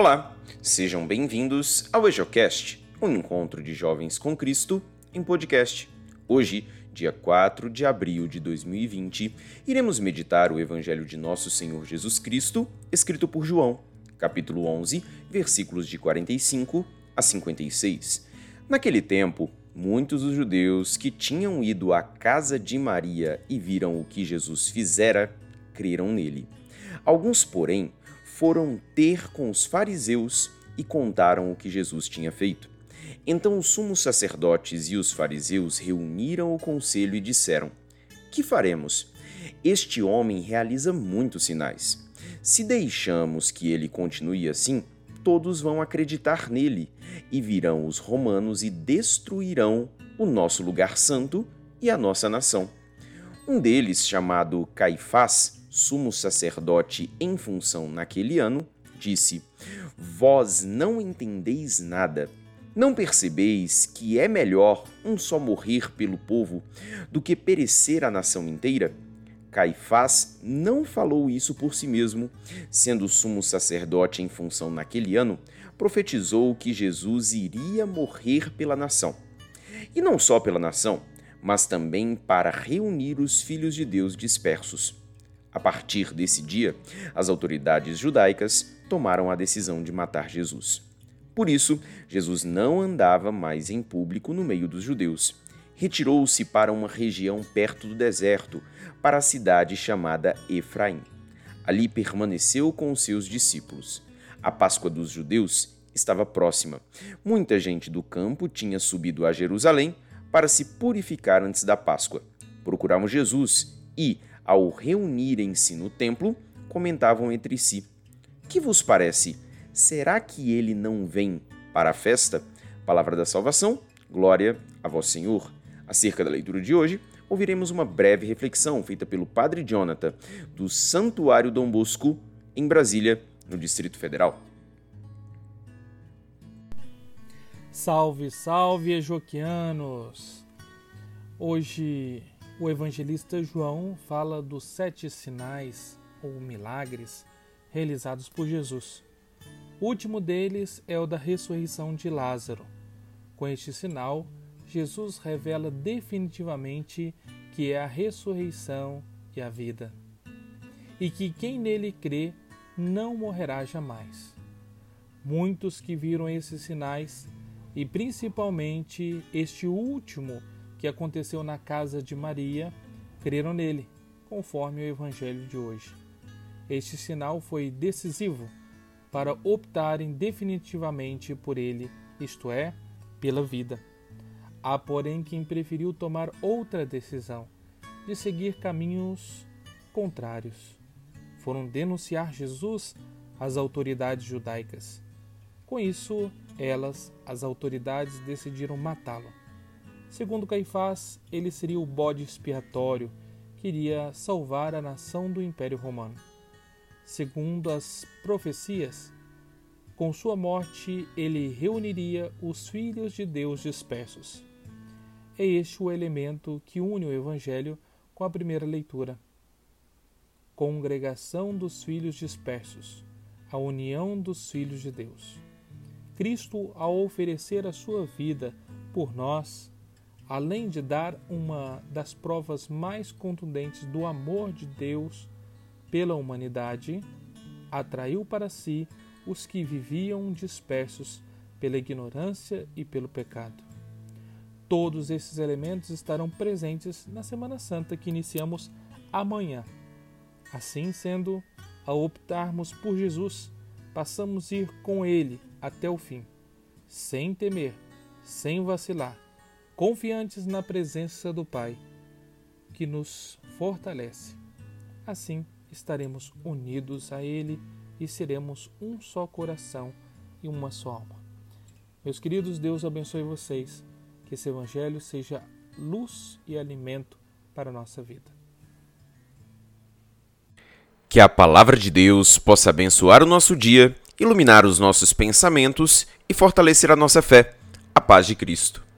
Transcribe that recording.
Olá, sejam bem-vindos ao EjoCast, um encontro de jovens com Cristo em podcast. Hoje, dia 4 de abril de 2020, iremos meditar o Evangelho de Nosso Senhor Jesus Cristo, escrito por João, capítulo 11, versículos de 45 a 56. Naquele tempo, muitos dos judeus que tinham ido à casa de Maria e viram o que Jesus fizera, creram nele. Alguns, porém, foram ter com os fariseus e contaram o que Jesus tinha feito. Então os sumos sacerdotes e os fariseus reuniram o conselho e disseram: Que faremos? Este homem realiza muitos sinais. Se deixamos que ele continue assim, todos vão acreditar nele, e virão os romanos e destruirão o nosso lugar santo e a nossa nação. Um deles, chamado Caifás, sumo sacerdote em função naquele ano, disse: Vós não entendeis nada. Não percebeis que é melhor um só morrer pelo povo do que perecer a nação inteira? Caifás não falou isso por si mesmo, sendo sumo sacerdote em função naquele ano, profetizou que Jesus iria morrer pela nação. E não só pela nação, mas também para reunir os filhos de Deus dispersos. A partir desse dia, as autoridades judaicas tomaram a decisão de matar Jesus. Por isso, Jesus não andava mais em público no meio dos judeus. Retirou-se para uma região perto do deserto, para a cidade chamada Efraim. Ali permaneceu com os seus discípulos. A Páscoa dos judeus estava próxima. Muita gente do campo tinha subido a Jerusalém para se purificar antes da Páscoa. Procuravam Jesus e, ao reunirem-se no templo, comentavam entre si: Que vos parece? Será que ele não vem para a festa? Palavra da salvação, glória a vós, Senhor. Acerca da leitura de hoje, ouviremos uma breve reflexão feita pelo Padre Jonathan, do Santuário Dom Bosco, em Brasília, no Distrito Federal. Salve, salve, ejoquianos! Hoje o evangelista João fala dos sete sinais ou milagres realizados por Jesus. O último deles é o da ressurreição de Lázaro. Com este sinal, Jesus revela definitivamente que é a ressurreição e a vida, e que quem nele crê não morrerá jamais. Muitos que viram esses sinais, e principalmente este último, que aconteceu na casa de Maria, creram nele, conforme o Evangelho de hoje. Este sinal foi decisivo para optarem definitivamente por ele, isto é, pela vida. Há, porém, quem preferiu tomar outra decisão, de seguir caminhos contrários. Foram denunciar Jesus às autoridades judaicas. Com isso, elas, as autoridades, decidiram matá-lo. Segundo Caifás, ele seria o bode expiatório que iria salvar a nação do Império Romano. Segundo as profecias, com sua morte ele reuniria os filhos de Deus dispersos. É este o elemento que une o Evangelho com a primeira leitura. Congregação dos filhos dispersos, a união dos filhos de Deus. Cristo, ao oferecer a sua vida por nós, além de dar uma das provas mais contundentes do amor de Deus pela humanidade, atraiu para si os que viviam dispersos pela ignorância e pelo pecado. Todos esses elementos estarão presentes na Semana Santa que iniciamos amanhã. Assim sendo, ao optarmos por Jesus, passamos a ir com Ele até o fim, sem temer, sem vacilar confiantes na presença do Pai, que nos fortalece. Assim estaremos unidos a Ele e seremos um só coração e uma só alma. Meus queridos, Deus abençoe vocês, que esse Evangelho seja luz e alimento para a nossa vida. Que a palavra de Deus possa abençoar o nosso dia, iluminar os nossos pensamentos e fortalecer a nossa fé. A paz de Cristo.